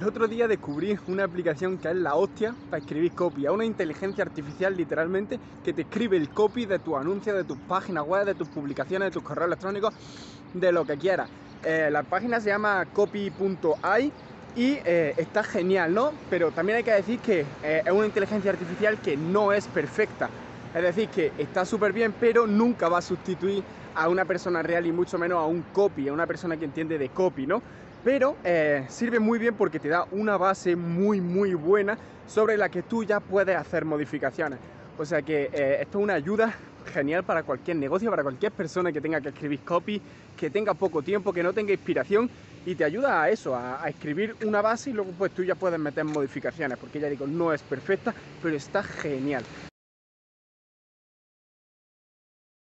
El otro día descubrí una aplicación que es la hostia para escribir copy. Una inteligencia artificial literalmente que te escribe el copy de tus anuncios, de tus páginas web, de tus publicaciones, de tus correos electrónicos, de lo que quieras. Eh, la página se llama copy.ai y eh, está genial, ¿no? Pero también hay que decir que eh, es una inteligencia artificial que no es perfecta. Es decir, que está súper bien, pero nunca va a sustituir a una persona real y mucho menos a un copy, a una persona que entiende de copy, ¿no? Pero eh, sirve muy bien porque te da una base muy muy buena sobre la que tú ya puedes hacer modificaciones. O sea que eh, esto es una ayuda genial para cualquier negocio, para cualquier persona que tenga que escribir copy, que tenga poco tiempo, que no tenga inspiración y te ayuda a eso, a, a escribir una base y luego pues tú ya puedes meter modificaciones porque ya digo, no es perfecta, pero está genial.